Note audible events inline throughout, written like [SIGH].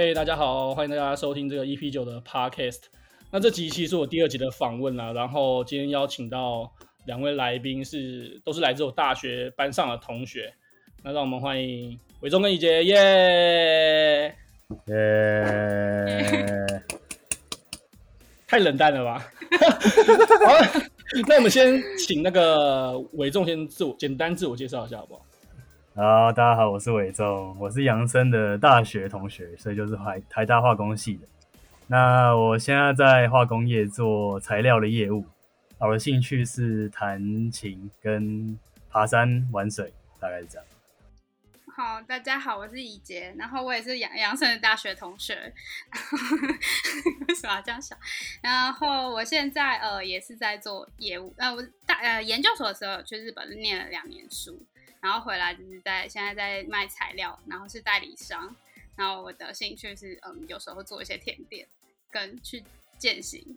嘿，hey, 大家好，欢迎大家收听这个 EP 九的 Podcast。那这集其实是我第二集的访问啦，然后今天邀请到两位来宾是都是来自我大学班上的同学。那让我们欢迎伟忠跟怡杰，耶耶！太冷淡了吧？[LAUGHS] 好，那我们先请那个伟忠先自我简单自我介绍一下，好不好？好，大家好，我是伟忠，我是杨森的大学同学，所以就是台台大化工系的。那我现在在化工业做材料的业务，我的兴趣是弹琴跟爬山玩水，大概是这样。好，大家好，我是怡杰，然后我也是杨杨森的大学同学。[LAUGHS] 为什么要这样想？然后我现在呃也是在做业务，呃我大呃研究所的时候去日本念了两年书。然后回来就是在现在在卖材料，然后是代理商。然后我的兴趣是，嗯，有时候会做一些甜点，跟去践行。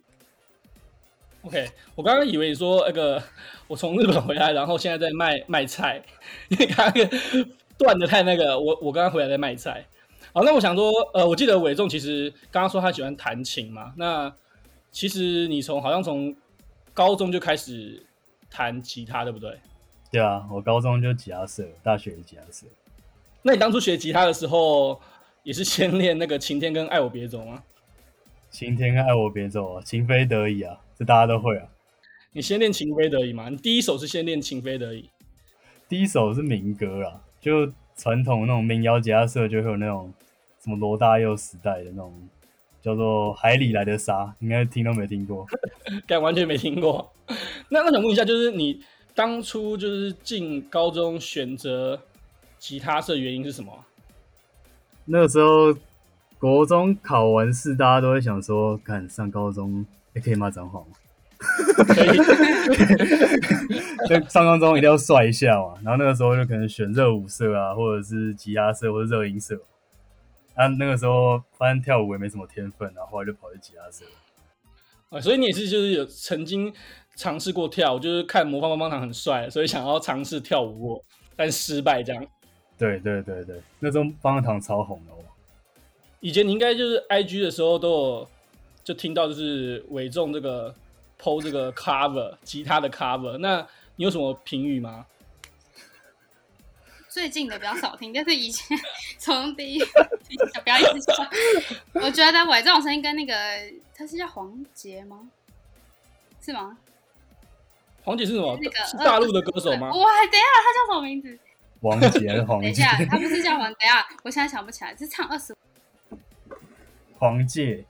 OK，我刚刚以为你说那个我从日本回来，然后现在在卖卖菜，因为刚刚断的太那个。我我刚刚回来在卖菜。好，那我想说，呃，我记得伟仲其实刚刚说他喜欢弹琴嘛。那其实你从好像从高中就开始弹吉他，对不对？对啊，我高中就吉他社，大学也吉他社。那你当初学吉他的时候，也是先练那个晴天跟爱我别走吗？晴天跟爱我别走啊，情非得已啊，这大家都会啊。你先练情非得已吗？你第一首是先练情非得已。第一首是民歌啊，就传统那种民谣吉他社就会有那种什么罗大佑时代的那种叫做海里来的沙，应该听都没听过，[LAUGHS] 该完全没听过。那那想问一下，就是你。当初就是进高中选择吉他社的原因是什么？那个时候国中考完试，大家都会想说，看上高中也可以骂脏话吗？可以，就 [LAUGHS] 上高中一定要帅一下嘛。然后那个时候就可能选热舞社啊，或者是吉他社，或者热音社。啊，那个时候发现跳舞也没什么天分，然后后来就跑去吉他社。啊，所以你也是就是有曾经。尝试过跳，就是看魔方棒棒糖很帅，所以想要尝试跳舞过，但失败这样。对对对对，那时候棒棒糖超红的哦。以前你应该就是 IG 的时候都有就听到就是伟忠这个 PO 这个 cover 吉他的 cover，那你有什么评语吗？最近的比较少听，但是以前从第一 [LAUGHS] 不要一直说，我觉得伟忠声音跟那个他是叫黄杰吗？是吗？黄杰是什么？那个是大陆的歌手吗？哇，等一下，他叫什么名字？王杰 [LAUGHS] 黄？等一下，他不是叫黄？等一下，我现在想不起来，是唱二十。[LAUGHS] 黄杰。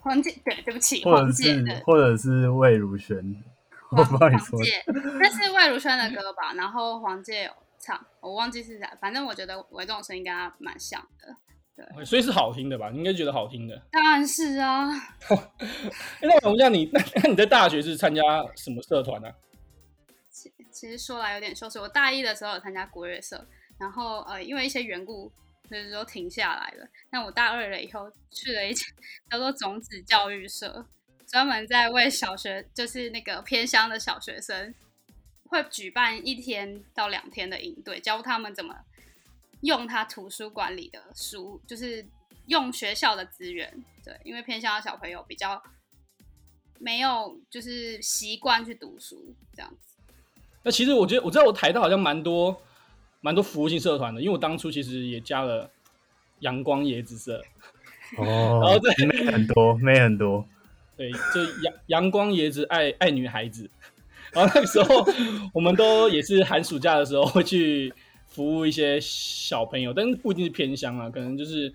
黄杰，对，对不起，黄杰的或者是魏如萱，我不知道你说。那是魏如萱的歌吧？然后黄杰有唱，我忘记是啥，反正我觉得我这种声音跟他蛮像的。对，所以是好听的吧？你应该觉得好听的。[LAUGHS] 当然是啊。[LAUGHS] 那我问一下你，那那你在大学是参加什么社团呢？其其实说来有点羞耻，我大一的时候有参加国乐社，然后呃因为一些缘故，就是说停下来了。那我大二了以后去了一家叫做种子教育社，专门在为小学，就是那个偏乡的小学生，会举办一天到两天的营队，教他们怎么。用他图书馆里的书，就是用学校的资源，对，因为偏向的小朋友比较没有就是习惯去读书这样子。那其实我觉得我知道我台大好像蛮多蛮多服务性社团的，因为我当初其实也加了阳光椰子社哦，[LAUGHS] 然后对妹很多妹很多，对，就阳阳光椰子爱爱女孩子，然后那个时候我们都也是寒暑假的时候会去。服务一些小朋友，但是不一定是偏乡啊，可能就是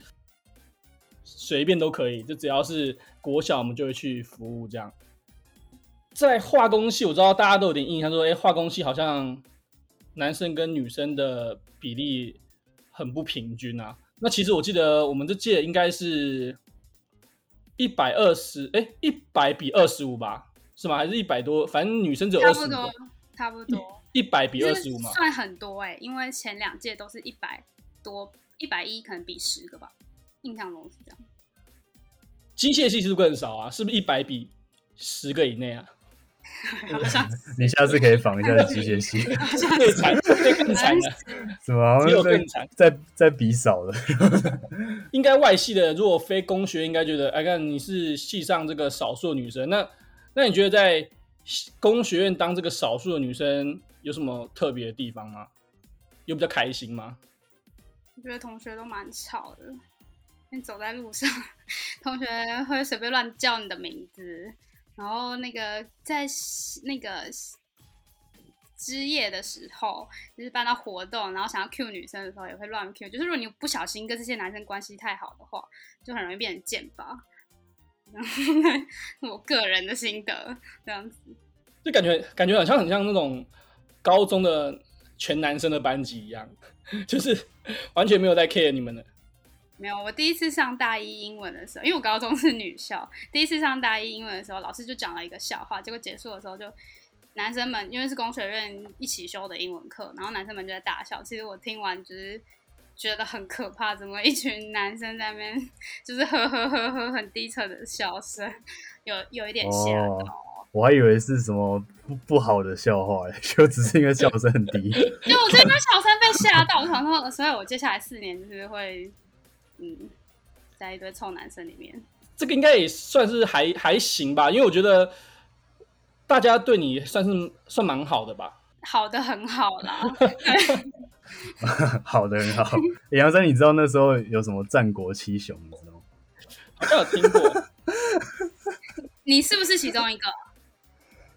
随便都可以，就只要是国小，我们就会去服务这样。在化工系，我知道大家都有点印象，说，哎，化工系好像男生跟女生的比例很不平均啊。那其实我记得我们这届应该是一百二十，哎，一百比二十五吧，是吗？还是一百多？反正女生只有二十五。差不多，差不多。一百比二十五嘛，算很多哎、欸，因为前两届都是一百多，一百一可能比十个吧，印象中是这样。机械系是不是更少啊？是不是一百比十个以内啊？[LAUGHS] [LAUGHS] 你下次可以仿一下机械系，[LAUGHS] 最惨，最更惨了，什么？只有更惨，在在比少的。应该外系的，如果非工学，应该觉得，哎，看你是系上这个少数女生，那那你觉得在工学院当这个少数的女生有什么特别的地方吗？有比较开心吗？我觉得同学都蛮吵的，你走在路上，同学会随便乱叫你的名字。然后那个在那个之夜的时候，就是办到活动，然后想要 cue 女生的时候，也会乱 cue。就是如果你不小心跟这些男生关系太好的话，就很容易变成箭靶。然后我个人的心得这样子，就感觉感觉好像很像那种高中的全男生的班级一样，[LAUGHS] 就是完全没有在 care 你们的。没有，我第一次上大一英文的时候，因为我高中是女校，第一次上大一英文的时候，老师就讲了一个笑话，结果结束的时候就男生们因为是工学院一起修的英文课，然后男生们就在大笑。其实我听完就是觉得很可怕，怎么一群男生在那边 [LAUGHS] 就是呵呵呵呵很低沉的笑声，[LAUGHS] 有有一点吓到。哦，我还以为是什么不不好的笑话，[LAUGHS] 就只是因为笑声很低。就我这边笑声被吓到，我想说，所以我接下来四年就是会。嗯，在一堆臭男生里面，这个应该也算是还还行吧，因为我觉得大家对你算是算蛮好的吧，好的很好啦，[LAUGHS] 好的很好。杨生，你知道那时候有什么战国七雄吗？好像有听过，[LAUGHS] 你是不是其中一个？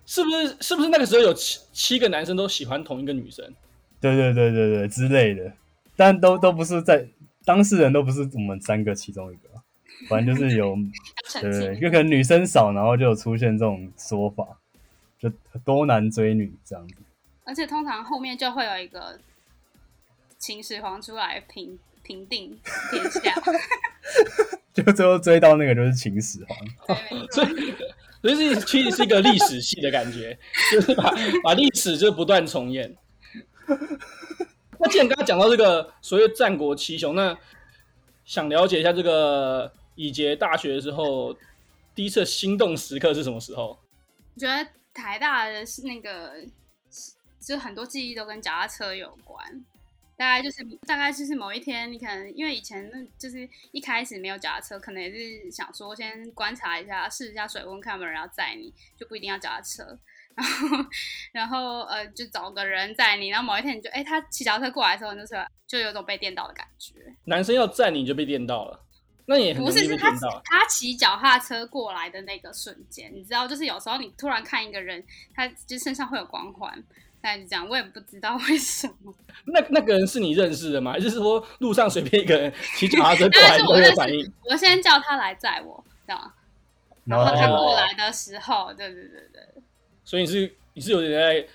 是不是？是不是那个时候有七七个男生都喜欢同一个女生？对对对对对之类的，但都都不是在。当事人都不是我们三个其中一个，反正就是有，[LAUGHS] 对对，就可能女生少，然后就有出现这种说法，就多男追女这样子。而且通常后面就会有一个秦始皇出来平平定天下，[LAUGHS] 就最后追到那个就是秦始皇。所以，所以其实是一个历史系的感觉，[LAUGHS] 就是把把历史就不断重演。那既然刚刚讲到这个所谓战国七雄，那想了解一下这个以杰大学的时候，第一次心动时刻是什么时候？我觉得台大的那个，就很多记忆都跟脚踏车有关。大概就是大概就是某一天，你可能因为以前那就是一开始没有脚踏车，可能也是想说先观察一下，试一下水温，看有没有人要载你，就不一定要脚踏车。[LAUGHS] 然后，然后呃，就找个人载你。然后某一天，你就哎，他骑脚踏车过来的时候，你就是就有种被电到的感觉。男生要载你就被电到了，那也很不是是他他骑脚踏车过来的那个瞬间，你知道，就是有时候你突然看一个人，他就身上会有光环，大概就这样。我也不知道为什么。[LAUGHS] 那那个人是你认识的吗？就是说路上随便一个人骑脚踏车过来都有反应？我先叫他来载我，知道吗？然后他过来的时候，对对对对。所以你是你是有点在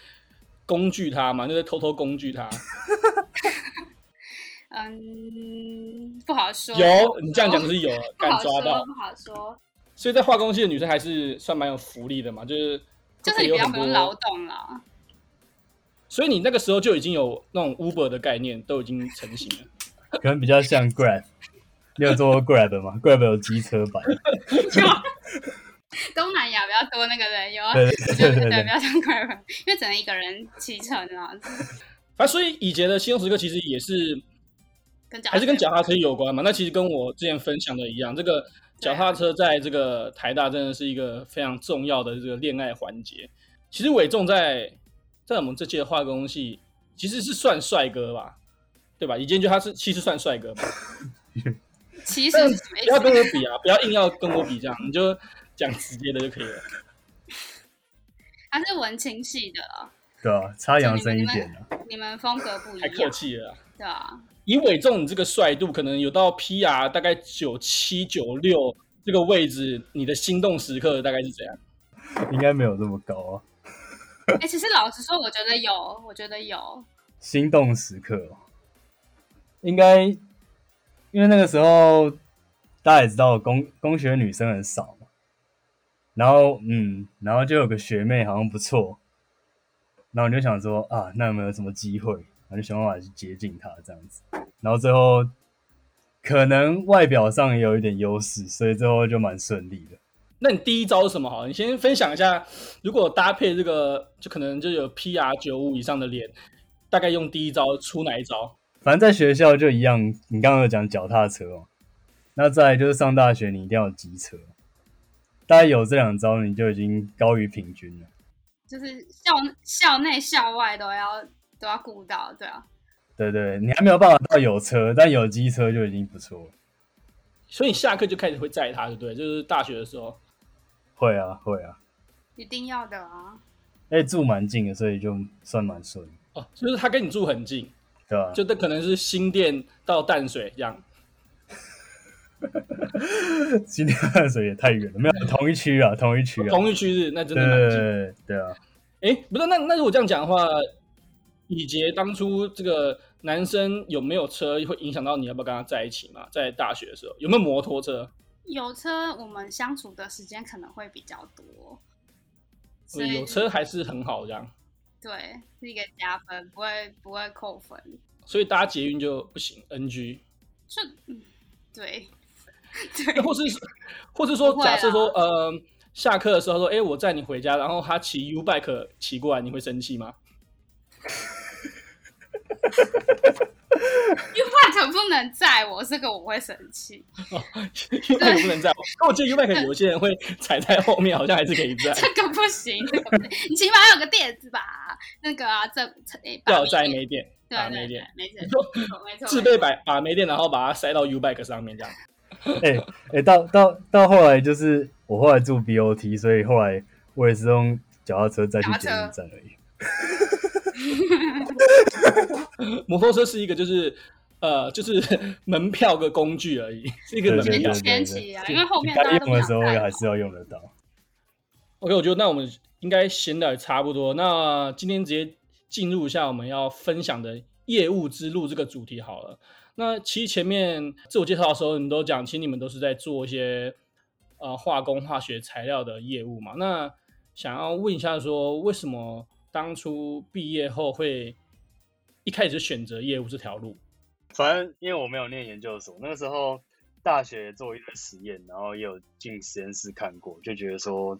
工具他嘛？就是偷偷工具他。[LAUGHS] 嗯，不好说。有，你这样讲是有，敢抓到。不好说。所以在化工系的女生还是算蛮有福利的嘛，就是就是比较不用劳动了。所以你那个时候就已经有那种 Uber 的概念都已经成型了，可能比较像 Grab。你有坐过 Grab 吗？Grab 有机车版。[LAUGHS] 东南亚比较多那个人有啊，对对 [LAUGHS] 对，比较像 Grab，，因为只能一个人骑乘啊。啊，所以以杰的心动时刻其实也是跟还是跟脚踏车有关嘛？那其实跟我之前分享的一样，这个脚踏车在这个台大真的是一个非常重要的这个恋爱环节。其实伟仲在在我们这届化工系其实是算帅哥吧，对吧？以杰觉得他是其实算帅哥吧？[LAUGHS] 其实不要跟我比啊，不要硬要跟我比这样，你就。讲直接的就可以了。他是文青系的，对啊，差杨生一点你，你们风格不一样，太客气了，对啊。以伟仲你这个帅度，可能有到 PR 大概九七九六这个位置，你的心动时刻大概是怎样？应该没有这么高啊。哎、其实老实说，我觉得有，我觉得有心动时刻，应该因为那个时候大家也知道工工学女生很少嘛。然后，嗯，然后就有个学妹好像不错，然后我就想说啊，那有没有什么机会？然后就想办法去接近她这样子。然后最后可能外表上也有一点优势，所以最后就蛮顺利的。那你第一招是什么？好，你先分享一下，如果搭配这个，就可能就有 PR 九五以上的脸，大概用第一招出哪一招？反正在学校就一样，你刚刚有讲脚踏车哦，那再来就是上大学，你一定要有机车，大概有这两招，你就已经高于平均了。就是校校内校外都要都要顾到，对啊。对对，你还没有办法到有车，但有机车就已经不错了。所以你下课就开始会载他，对不对？就是大学的时候。会啊，会啊。一定要的啊。哎，住蛮近的，所以就算蛮顺。哦，就是他跟你住很近。对吧？就这可能是新店到淡水这样，[LAUGHS] 新店淡水也太远了，没有同一区啊，同一区啊，同一区是那真的蛮近，对对啊。哎，不是，那那如果这样讲的话，以杰当初这个男生有没有车会影响到你要不要跟他在一起嘛？在大学的时候有没有摩托车？有车，我们相处的时间可能会比较多，所以有车还是很好这样。对，是一个加分，不会不会扣分。所以搭捷运就不行，NG。就嗯，对对。或是或是说，假设说，呃，下课的时候说，哎、欸，我载你回家，然后他骑 U bike 骑过来，你会生气吗？[LAUGHS] U bike 不能载我，这个我会生气。哦，U bike 不能载我，那我记得 U bike 有些人会踩在后面，好像还是可以载。[LAUGHS] 这个不行，这个不行，你起码要有个垫子吧？那个啊，这要载没电，对把没 [LAUGHS] 电，没错，没错，自备把把没电，然后把它塞到 U bike 上面这样。哎哎、欸欸，到到到后来就是我后来住 BOT，所以后来我也是用脚踏车再去捷运站而已。[LAUGHS] 摩托车是一个，就是呃，就是门票个工具而已，是一个门票。前期啊，因为后面该用的时候还是要用得到。OK，我觉得那我们应该闲的也差不多，那今天直接进入一下我们要分享的业务之路这个主题好了。那其实前面自我介绍的时候，你都讲，其实你们都是在做一些呃化工、化学材料的业务嘛。那想要问一下，说为什么？当初毕业后会一开始就选择业务这条路，反正因为我没有念研究所，那个时候大学做一堆实验，然后也有进实验室看过，就觉得说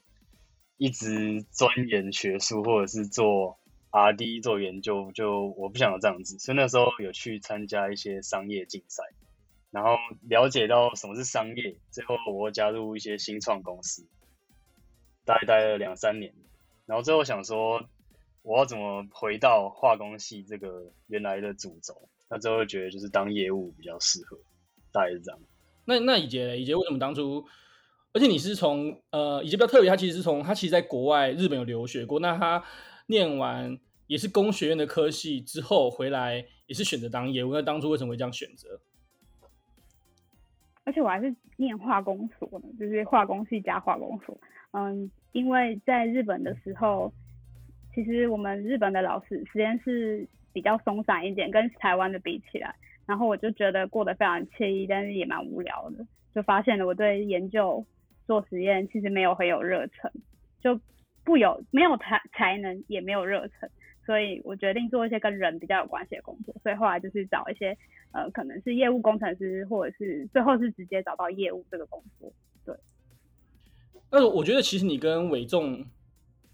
一直钻研学术或者是做 R&D 做研究，就我不想要这样子，所以那时候有去参加一些商业竞赛，然后了解到什么是商业，最后我加入一些新创公司，大概待了两三年，然后最后想说。我要怎么回到化工系这个原来的主轴？那最后觉得就是当业务比较适合，大概是这样。那那以杰，以杰为什么当初？而且你是从呃，以杰比较特别，他其实是从他其实在国外日本有留学过，那他念完也是工学院的科系之后回来，也是选择当业务。那当初为什么会这样选择？而且我还是念化工所呢，就是化工系加化工所。嗯，因为在日本的时候。其实我们日本的老师实验室比较松散一点，跟台湾的比起来，然后我就觉得过得非常惬意，但是也蛮无聊的，就发现了我对研究做实验其实没有很有热忱，就不有没有才才能，也没有热忱，所以我决定做一些跟人比较有关系的工作，所以后来就是找一些呃可能是业务工程师，或者是最后是直接找到业务这个工作。对，那我觉得其实你跟伟仲。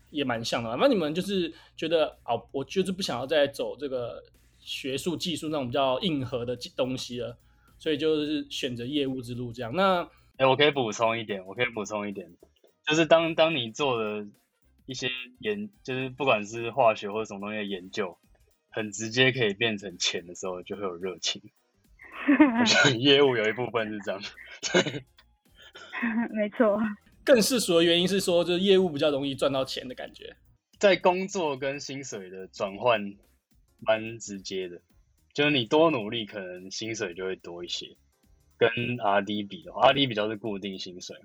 也蛮像的，那你们就是觉得哦，我就是不想要再走这个学术技术那种比较硬核的东西了，所以就是选择业务之路这样。那哎、欸，我可以补充一点，我可以补充一点，就是当当你做的一些研，就是不管是化学或者什么东西的研究，很直接可以变成钱的时候，就会有热情。[LAUGHS] 我觉得业务有一部分是这样，对，没错。更世俗的原因是说，就是业务比较容易赚到钱的感觉，在工作跟薪水的转换蛮直接的，就是你多努力，可能薪水就会多一些。跟 R&D 比的话，R&D 比较是固定薪水，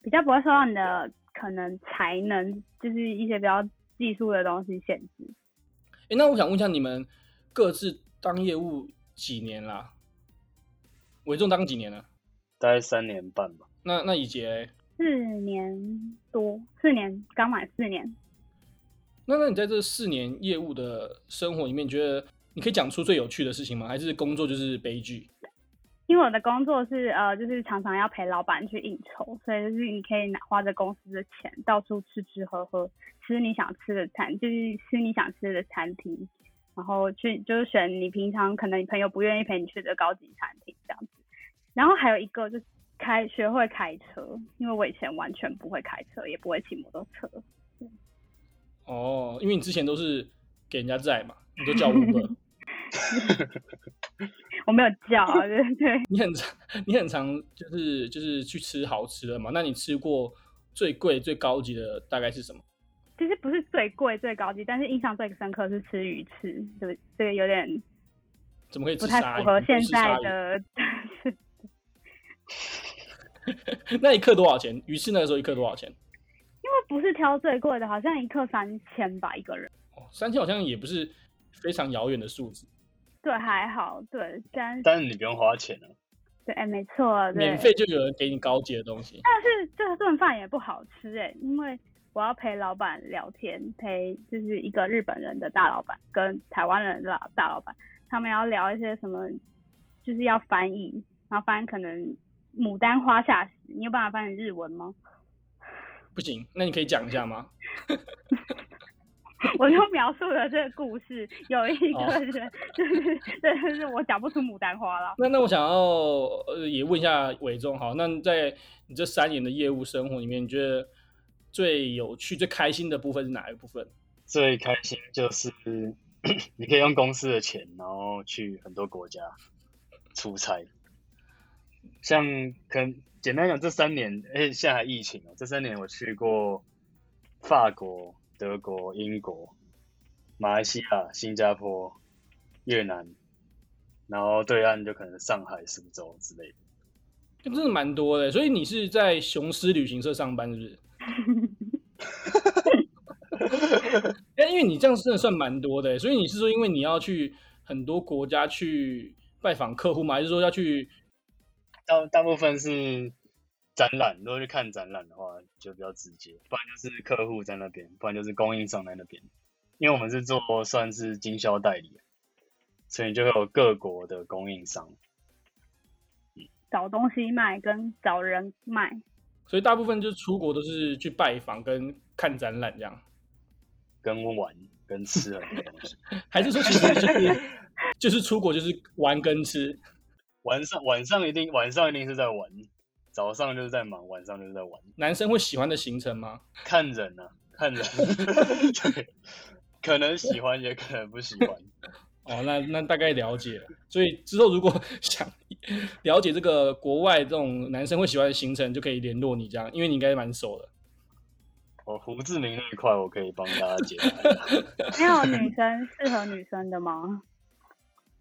比较不会受到你的可能才能，就是一些比较技术的东西限制。哎、欸，那我想问一下，你们各自当业务几年啦？伟仲当几年了？大概三年半吧。那那以杰四年多，四年刚满四年。那那你在这四年业务的生活里面，你觉得你可以讲出最有趣的事情吗？还是工作就是悲剧？因为我的工作是呃，就是常常要陪老板去应酬，所以就是你可以拿花着公司的钱到处吃吃喝喝，吃你想吃的餐，就是吃你想吃的餐厅，然后去就是选你平常可能你朋友不愿意陪你去的高级餐厅这样子。然后还有一个就是开学会开车，因为我以前完全不会开车，也不会骑摩托车。哦，因为你之前都是给人家载嘛，你都叫 Uber。[LAUGHS] 我没有叫啊，[LAUGHS] 对对。你很常，你很常就是就是去吃好吃的嘛？那你吃过最贵最高级的大概是什么？其实不是最贵最高级，但是印象最深刻是吃鱼翅，对，这个有点怎么可以不太符合现在的？[LAUGHS] [LAUGHS] 那一克多少钱？鱼翅那个时候一克多少钱？因为不是挑最贵的，好像一克三千吧一个人。哦，三千好像也不是非常遥远的数字。对，还好，对，但但是你不用花钱啊。对，哎，没错，免费就有人给你高级的东西。但是这顿饭也不好吃哎，因为我要陪老板聊天，陪就是一个日本人的大老板跟台湾人的大老板，他们要聊一些什么，就是要翻译，然后翻译可能牡丹花下死，你有办法翻成日文吗？不行，那你可以讲一下吗？[LAUGHS] 我就描述了这个故事，有一个人，就是、哦、对，就是我讲不出牡丹花了。[LAUGHS] 那那我想要呃也问一下伟忠，好，那在你这三年的业务生活里面，你觉得最有趣、最开心的部分是哪一部分？最开心就是 [COUGHS] 你可以用公司的钱，然后去很多国家出差。像可能简单讲，这三年，而且现在还疫情哦，这三年我去过法国。德国、英国、马来西亚、新加坡、越南，然后对岸就可能上海、苏州之类的，真的蛮多的。所以你是在雄狮旅行社上班，是不是？哎，[LAUGHS] [LAUGHS] 因为你这样真的算蛮多的，所以你是说，因为你要去很多国家去拜访客户吗？还是说要去？大大部分是。展览，如果去看展览的话，就比较直接；不然就是客户在那边，不然就是供应商在那边。因为我们是做算是经销代理，所以就会有各国的供应商。找东西卖跟找人卖，所以大部分就是出国都是去拜访跟看展览这样，跟玩跟吃很多东西，[LAUGHS] 还是说其实就是就是出国就是玩跟吃？晚上晚上一定晚上一定是在玩。早上就是在忙，晚上就是在玩。男生会喜欢的行程吗？[LAUGHS] 看人啊，看人，[LAUGHS] 对，可能喜欢，也可能不喜欢。[LAUGHS] 哦，那那大概了解了。所以之后如果想了解这个国外这种男生会喜欢的行程，就可以联络你这样，因为你应该蛮熟的。哦，胡志明那一块我可以帮大家解答。没有女生适合女生的吗？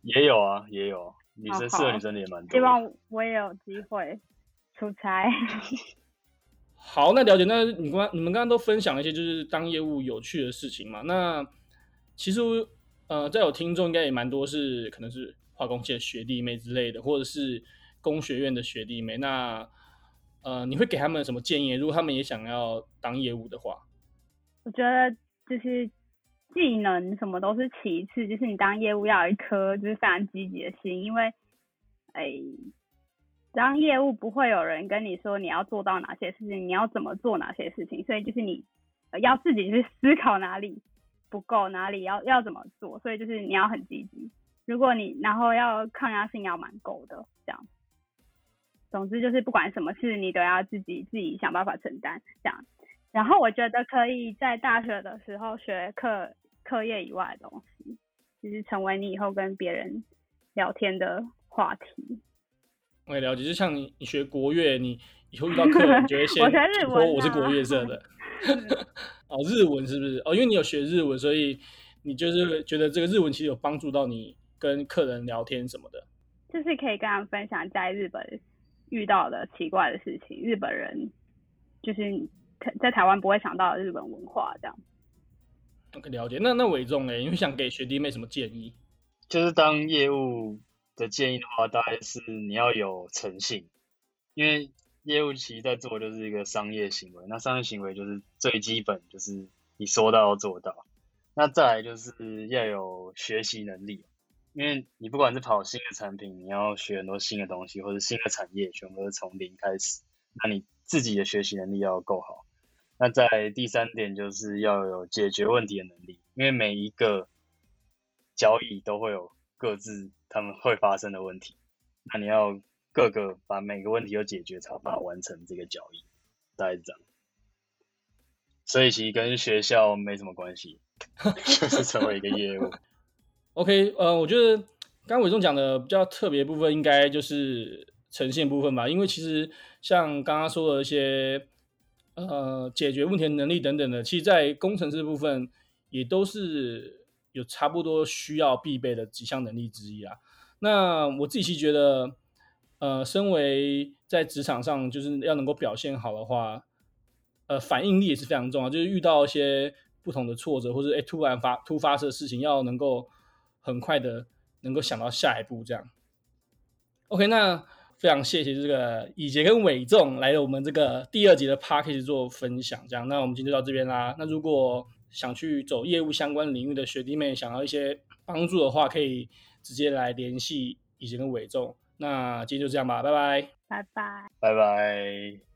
也有啊，也有女生适合女生的也蛮多。希望我也有机会。出差，[LAUGHS] 好，那了解。那你刚你们刚刚都分享了一些就是当业务有趣的事情嘛？那其实呃，在有听众应该也蛮多是可能是化工系的学弟妹之类的，或者是工学院的学弟妹。那呃，你会给他们什么建议？如果他们也想要当业务的话，我觉得就是技能什么都是其次，就是你当业务要有一颗就是非常积极的心，因为哎。当业务不会有人跟你说你要做到哪些事情，你要怎么做哪些事情，所以就是你要自己去思考哪里不够，哪里要要怎么做，所以就是你要很积极。如果你然后要抗压性要蛮够的，这样。总之就是不管什么事你都要自己自己想办法承担，这样。然后我觉得可以在大学的时候学课课业以外的东西，就是成为你以后跟别人聊天的话题。我也了解，就像你，你学国乐，你以后遇到客人，你就会先 [LAUGHS] 说我是国乐社的。[LAUGHS] [LAUGHS] 哦，日文是不是？哦，因为你有学日文，所以你就是觉得这个日文其实有帮助到你跟客人聊天什么的。就是可以跟他们分享在日本遇到的奇怪的事情，日本人就是在台湾不会想到的日本文化这样。OK，了解。那那伟忠呢？你会想给学弟妹什么建议？就是当业务。的建议的话，大概是你要有诚信，因为业务其实在做就是一个商业行为，那商业行为就是最基本，就是你说到要做到。那再来就是要有学习能力，因为你不管是跑新的产品，你要学很多新的东西，或者新的产业，全部都是从零开始。那你自己的学习能力要够好。那在第三点就是要有解决问题的能力，因为每一个交易都会有各自他们会发生的问题，那你要各个把每个问题都解决，才有办法完成这个交易。大概是这样。所以其实跟学校没什么关系，[LAUGHS] 就是成为一个业务。[LAUGHS] OK，呃，我觉得刚刚伟忠讲的比较特别部分，应该就是呈现部分吧。因为其实像刚刚说的一些呃解决问题的能力等等的，其实，在工程师部分也都是有差不多需要必备的几项能力之一啊。那我自己其实觉得，呃，身为在职场上就是要能够表现好的话。呃，反应力也是非常重要，就是遇到一些不同的挫折，或者哎突然发突发的事情，要能够很快的能够想到下一步这样。OK，那非常谢谢这个以杰跟伟仲来了我们这个第二集的 Podcast 做分享，这样。那我们今天就到这边啦。那如果想去走业务相关领域的学弟妹，想要一些帮助的话，可以直接来联系以杰跟伟仲。那今天就这样吧，拜拜，拜拜，拜拜。